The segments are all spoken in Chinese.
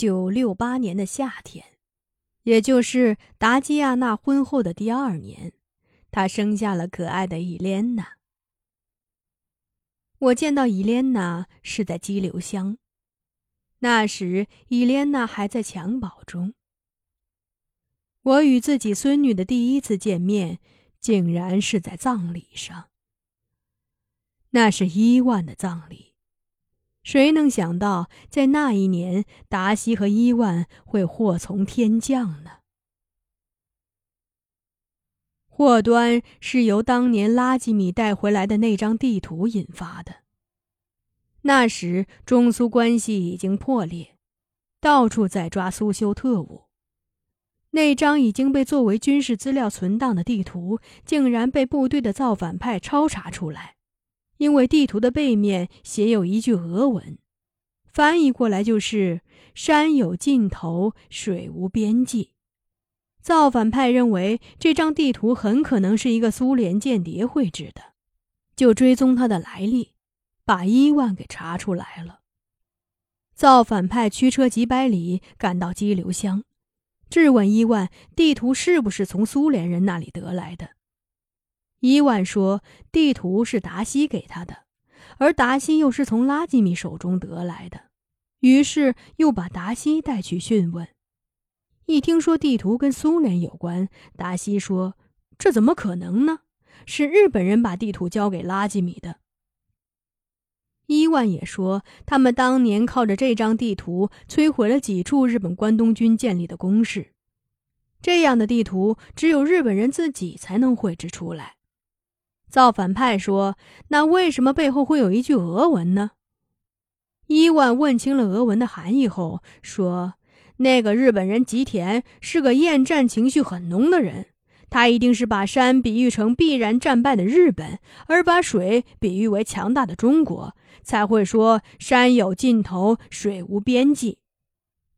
一九六八年的夏天，也就是达基亚娜婚后的第二年，她生下了可爱的伊莲娜。我见到伊莲娜是在激流乡，那时伊莲娜还在襁褓中。我与自己孙女的第一次见面，竟然是在葬礼上。那是伊万的葬礼。谁能想到，在那一年，达西和伊万会祸从天降呢？祸端是由当年拉吉米带回来的那张地图引发的。那时中苏关系已经破裂，到处在抓苏修特务。那张已经被作为军事资料存档的地图，竟然被部队的造反派抄查出来。因为地图的背面写有一句俄文，翻译过来就是“山有尽头，水无边际”。造反派认为这张地图很可能是一个苏联间谍绘制的，就追踪它的来历，把伊万给查出来了。造反派驱车几百里赶到激流乡，质问伊万地图是不是从苏联人那里得来的。伊万说：“地图是达西给他的，而达西又是从拉吉米手中得来的。”于是又把达西带去讯问。一听说地图跟苏联有关，达西说：“这怎么可能呢？是日本人把地图交给拉吉米的。”伊万也说：“他们当年靠着这张地图摧毁了几处日本关东军建立的工事，这样的地图只有日本人自己才能绘制出来。”造反派说：“那为什么背后会有一句俄文呢？”伊万问清了俄文的含义后说：“那个日本人吉田是个厌战情绪很浓的人，他一定是把山比喻成必然战败的日本，而把水比喻为强大的中国，才会说‘山有尽头，水无边际’。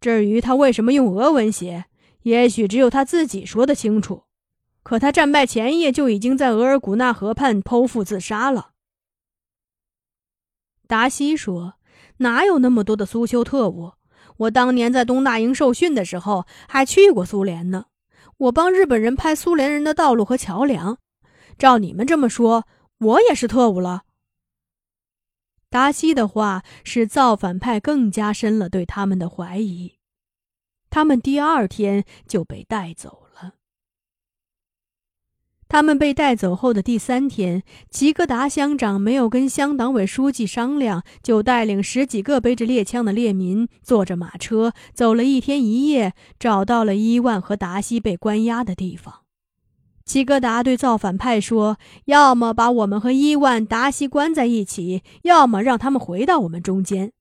至于他为什么用俄文写，也许只有他自己说得清楚。”可他战败前夜就已经在额尔古纳河畔剖腹自杀了。达西说：“哪有那么多的苏修特务？我当年在东大营受训的时候还去过苏联呢。我帮日本人拍苏联人的道路和桥梁。照你们这么说，我也是特务了。”达西的话使造反派更加深了对他们的怀疑。他们第二天就被带走了。他们被带走后的第三天，齐格达乡长没有跟乡党委书记商量，就带领十几个背着猎枪的猎民，坐着马车走了一天一夜，找到了伊万和达西被关押的地方。齐格达对造反派说：“要么把我们和伊万、达西关在一起，要么让他们回到我们中间。”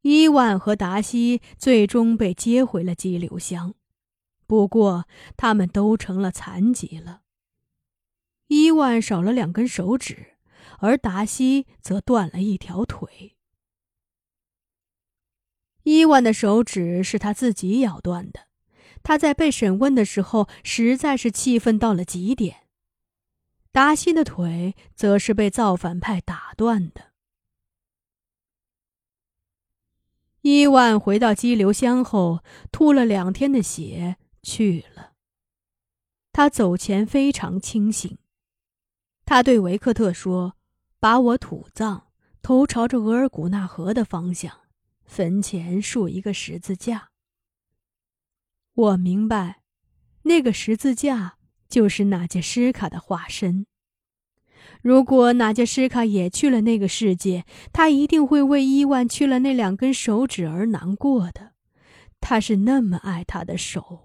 伊万和达西最终被接回了激流乡。不过，他们都成了残疾了。伊万少了两根手指，而达西则断了一条腿。伊万的手指是他自己咬断的，他在被审问的时候实在是气愤到了极点。达西的腿则是被造反派打断的。伊万回到激流乡后，吐了两天的血。去了。他走前非常清醒，他对维克特说：“把我土葬，头朝着额尔古纳河的方向，坟前竖一个十字架。”我明白，那个十字架就是纳杰什卡的化身。如果纳杰什卡也去了那个世界，他一定会为伊万去了那两根手指而难过的。他是那么爱他的手。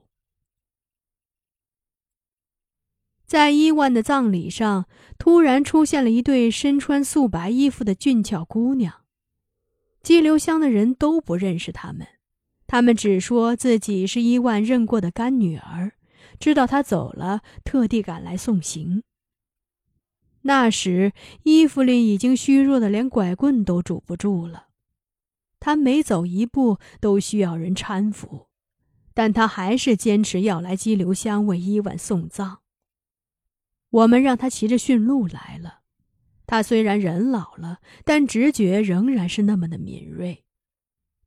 在伊万的葬礼上，突然出现了一对身穿素白衣服的俊俏姑娘。激流乡的人都不认识他们，他们只说自己是伊万认过的干女儿，知道他走了，特地赶来送行。那时，伊芙琳已经虚弱的连拐棍都拄不住了，她每走一步都需要人搀扶，但她还是坚持要来激流乡为伊万送葬。我们让他骑着驯鹿来了，他虽然人老了，但直觉仍然是那么的敏锐。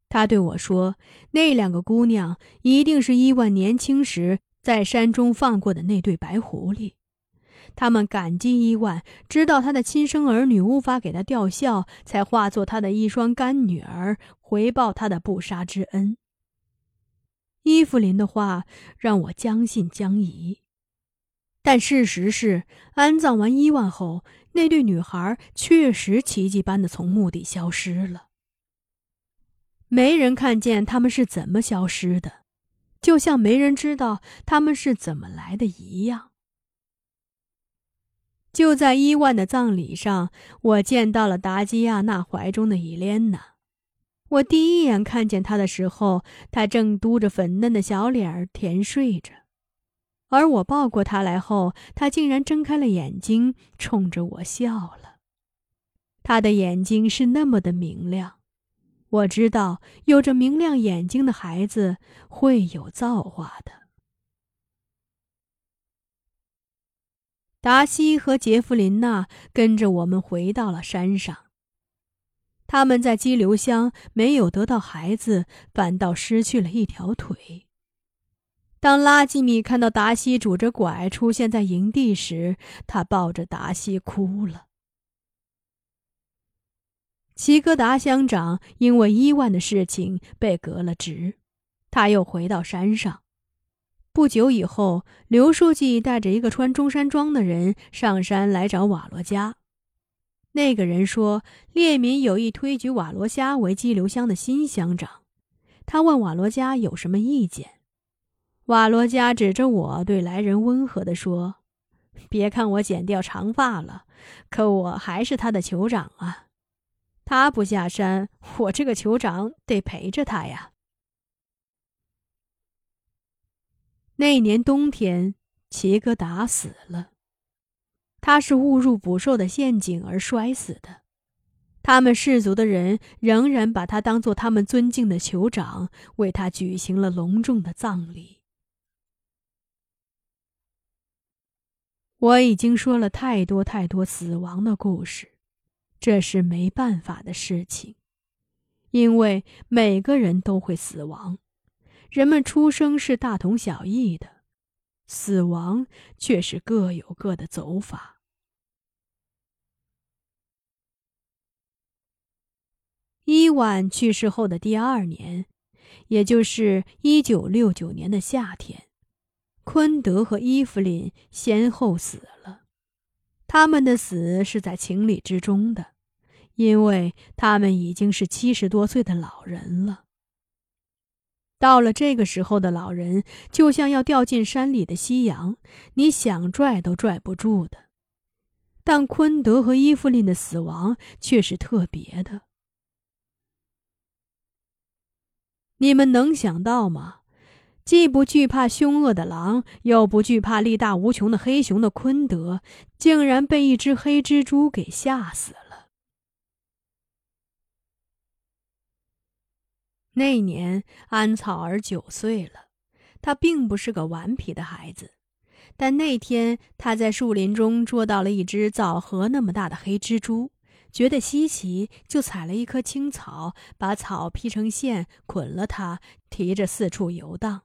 他对我说：“那两个姑娘一定是伊万年轻时在山中放过的那对白狐狸。他们感激伊万，知道他的亲生儿女无法给他吊孝，才化作他的一双干女儿，回报他的不杀之恩。”伊芙琳的话让我将信将疑，但事实是，安葬完伊万后，那对女孩确实奇迹般的从墓地消失了。没人看见他们是怎么消失的，就像没人知道他们是怎么来的一样。就在伊万的葬礼上，我见到了达基亚娜怀中的伊莲娜。我第一眼看见她的时候，她正嘟着粉嫩的小脸儿甜睡着，而我抱过他来后，他竟然睁开了眼睛，冲着我笑了。他的眼睛是那么的明亮。我知道，有着明亮眼睛的孩子会有造化的。达西和杰弗琳娜跟着我们回到了山上。他们在激流乡没有得到孩子，反倒失去了一条腿。当拉基米看到达西拄着拐出现在营地时，他抱着达西哭了。齐格达乡长因为伊万的事情被革了职，他又回到山上。不久以后，刘书记带着一个穿中山装的人上山来找瓦罗加。那个人说，列民有意推举瓦罗加为激流乡的新乡长。他问瓦罗加有什么意见。瓦罗加指着我对来人温和地说：“别看我剪掉长发了，可我还是他的酋长啊。”他不下山，我这个酋长得陪着他呀。那年冬天，齐格达死了，他是误入捕兽的陷阱而摔死的。他们氏族的人仍然把他当做他们尊敬的酋长，为他举行了隆重的葬礼。我已经说了太多太多死亡的故事。这是没办法的事情，因为每个人都会死亡。人们出生是大同小异的，死亡却是各有各的走法。伊万去世后的第二年，也就是一九六九年的夏天，昆德和伊芙琳先后死了。他们的死是在情理之中的。因为他们已经是七十多岁的老人了。到了这个时候的老人，就像要掉进山里的夕阳，你想拽都拽不住的。但昆德和伊芙琳的死亡却是特别的。你们能想到吗？既不惧怕凶恶的狼，又不惧怕力大无穷的黑熊的昆德，竟然被一只黑蜘蛛给吓死了。那年，安草儿九岁了。他并不是个顽皮的孩子，但那天他在树林中捉到了一只枣核那么大的黑蜘蛛，觉得稀奇，就采了一棵青草，把草劈成线，捆了它，提着四处游荡。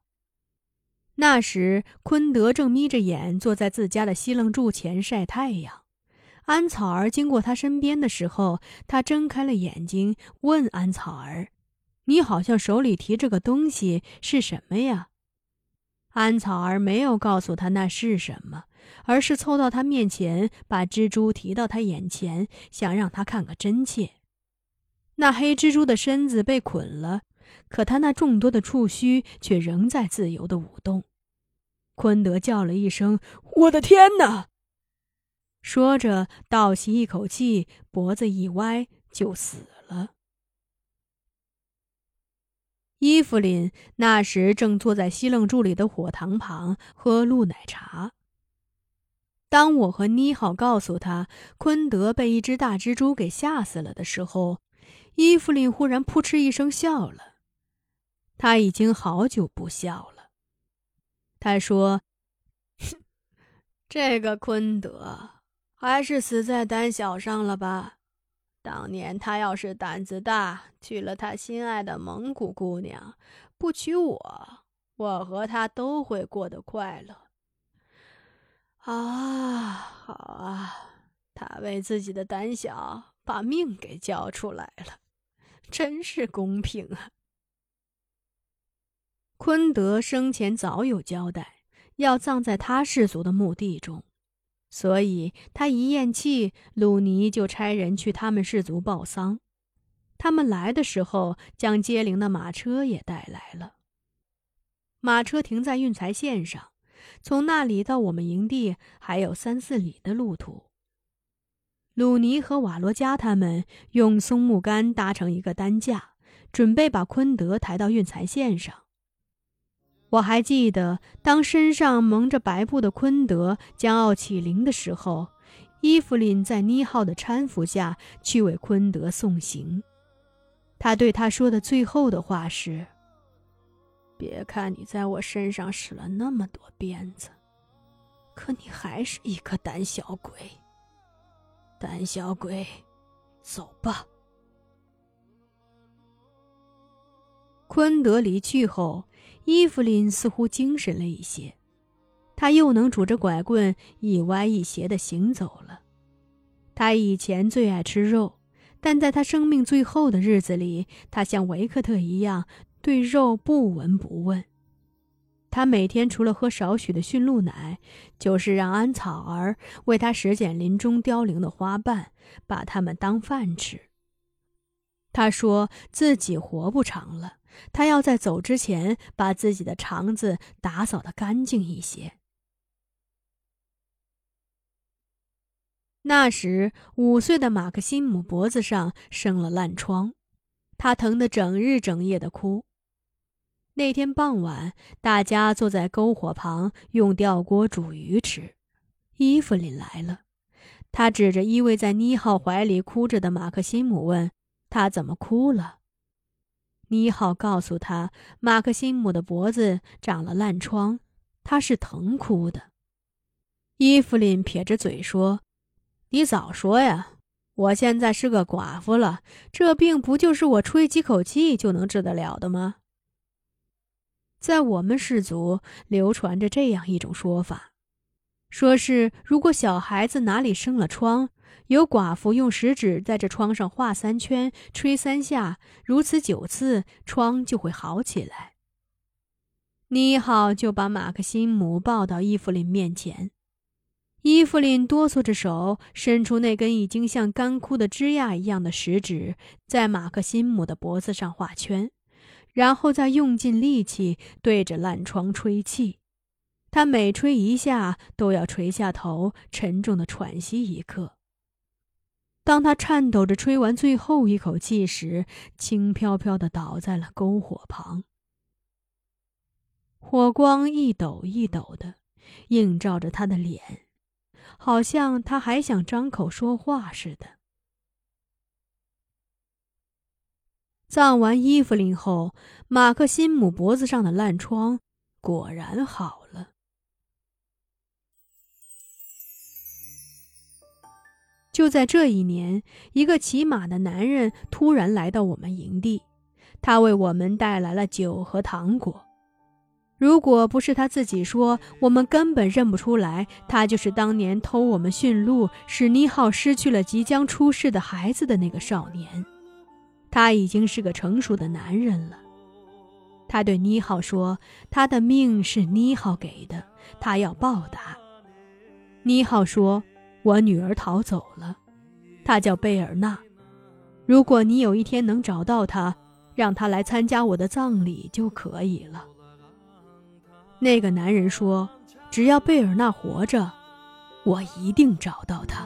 那时，昆德正眯着眼坐在自家的西楞柱前晒太阳。安草儿经过他身边的时候，他睁开了眼睛，问安草儿。你好像手里提着个东西，是什么呀？安草儿没有告诉他那是什么，而是凑到他面前，把蜘蛛提到他眼前，想让他看个真切。那黑蜘蛛的身子被捆了，可他那众多的触须却仍在自由的舞动。昆德叫了一声：“我的天哪！”说着倒吸一口气，脖子一歪，就死了。伊芙琳那时正坐在西楞柱里的火塘旁喝露奶茶。当我和妮好告诉他昆德被一只大蜘蛛给吓死了的时候，伊芙琳忽然扑哧一声笑了。他已经好久不笑了。他说：“ 这个坤德还是死在胆小上了吧？当年他要是胆子大，娶了他心爱的蒙古姑娘，不娶我，我和他都会过得快乐。啊，好啊，他为自己的胆小，把命给交出来了，真是公平啊！昆德生前早有交代，要葬在他氏族的墓地中。所以他一咽气，鲁尼就差人去他们氏族报丧。他们来的时候，将接灵的马车也带来了。马车停在运材线上，从那里到我们营地还有三四里的路途。鲁尼和瓦罗加他们用松木杆搭成一个担架，准备把昆德抬到运材线上。我还记得，当身上蒙着白布的昆德将要起灵的时候，伊芙琳在妮浩的搀扶下去为昆德送行。他对他说的最后的话是：“别看你在我身上使了那么多鞭子，可你还是一个胆小鬼。胆小鬼，走吧。”昆德离去后。伊芙琳似乎精神了一些，她又能拄着拐棍一歪一斜地行走了。她以前最爱吃肉，但在她生命最后的日子里，她像维克特一样对肉不闻不问。她每天除了喝少许的驯鹿奶，就是让安草儿为她拾捡林中凋零的花瓣，把它们当饭吃。她说自己活不长了。他要在走之前把自己的肠子打扫的干净一些。那时，五岁的马克西姆脖子上生了烂疮，他疼得整日整夜的哭。那天傍晚，大家坐在篝火旁用吊锅煮鱼吃。伊芙琳来了，他指着依偎在妮浩怀里哭着的马克西姆问：“他怎么哭了？”妮浩告诉他，马克西姆的脖子长了烂疮，他是疼哭的。伊芙琳撇着嘴说：“你早说呀！我现在是个寡妇了，这病不就是我吹几口气就能治得了的吗？”在我们氏族流传着这样一种说法，说是如果小孩子哪里生了疮。有寡妇用食指在这疮上画三圈，吹三下，如此九次，疮就会好起来。妮好就把马克辛姆抱到伊芙琳面前，伊芙琳哆嗦着手，伸出那根已经像干枯的枝桠一样的食指，在马克辛姆的脖子上画圈，然后再用尽力气对着烂疮吹气。他每吹一下，都要垂下头，沉重的喘息一刻。当他颤抖着吹完最后一口气时，轻飘飘地倒在了篝火旁。火光一抖一抖的，映照着他的脸，好像他还想张口说话似的。葬完伊芙琳后，马克辛姆脖子上的烂疮果然好就在这一年，一个骑马的男人突然来到我们营地，他为我们带来了酒和糖果。如果不是他自己说，我们根本认不出来，他就是当年偷我们驯鹿，使妮浩失去了即将出世的孩子的那个少年。他已经是个成熟的男人了。他对妮浩说：“他的命是妮浩给的，他要报答。”妮浩说。我女儿逃走了，她叫贝尔纳。如果你有一天能找到她，让她来参加我的葬礼就可以了。那个男人说：“只要贝尔纳活着，我一定找到她。”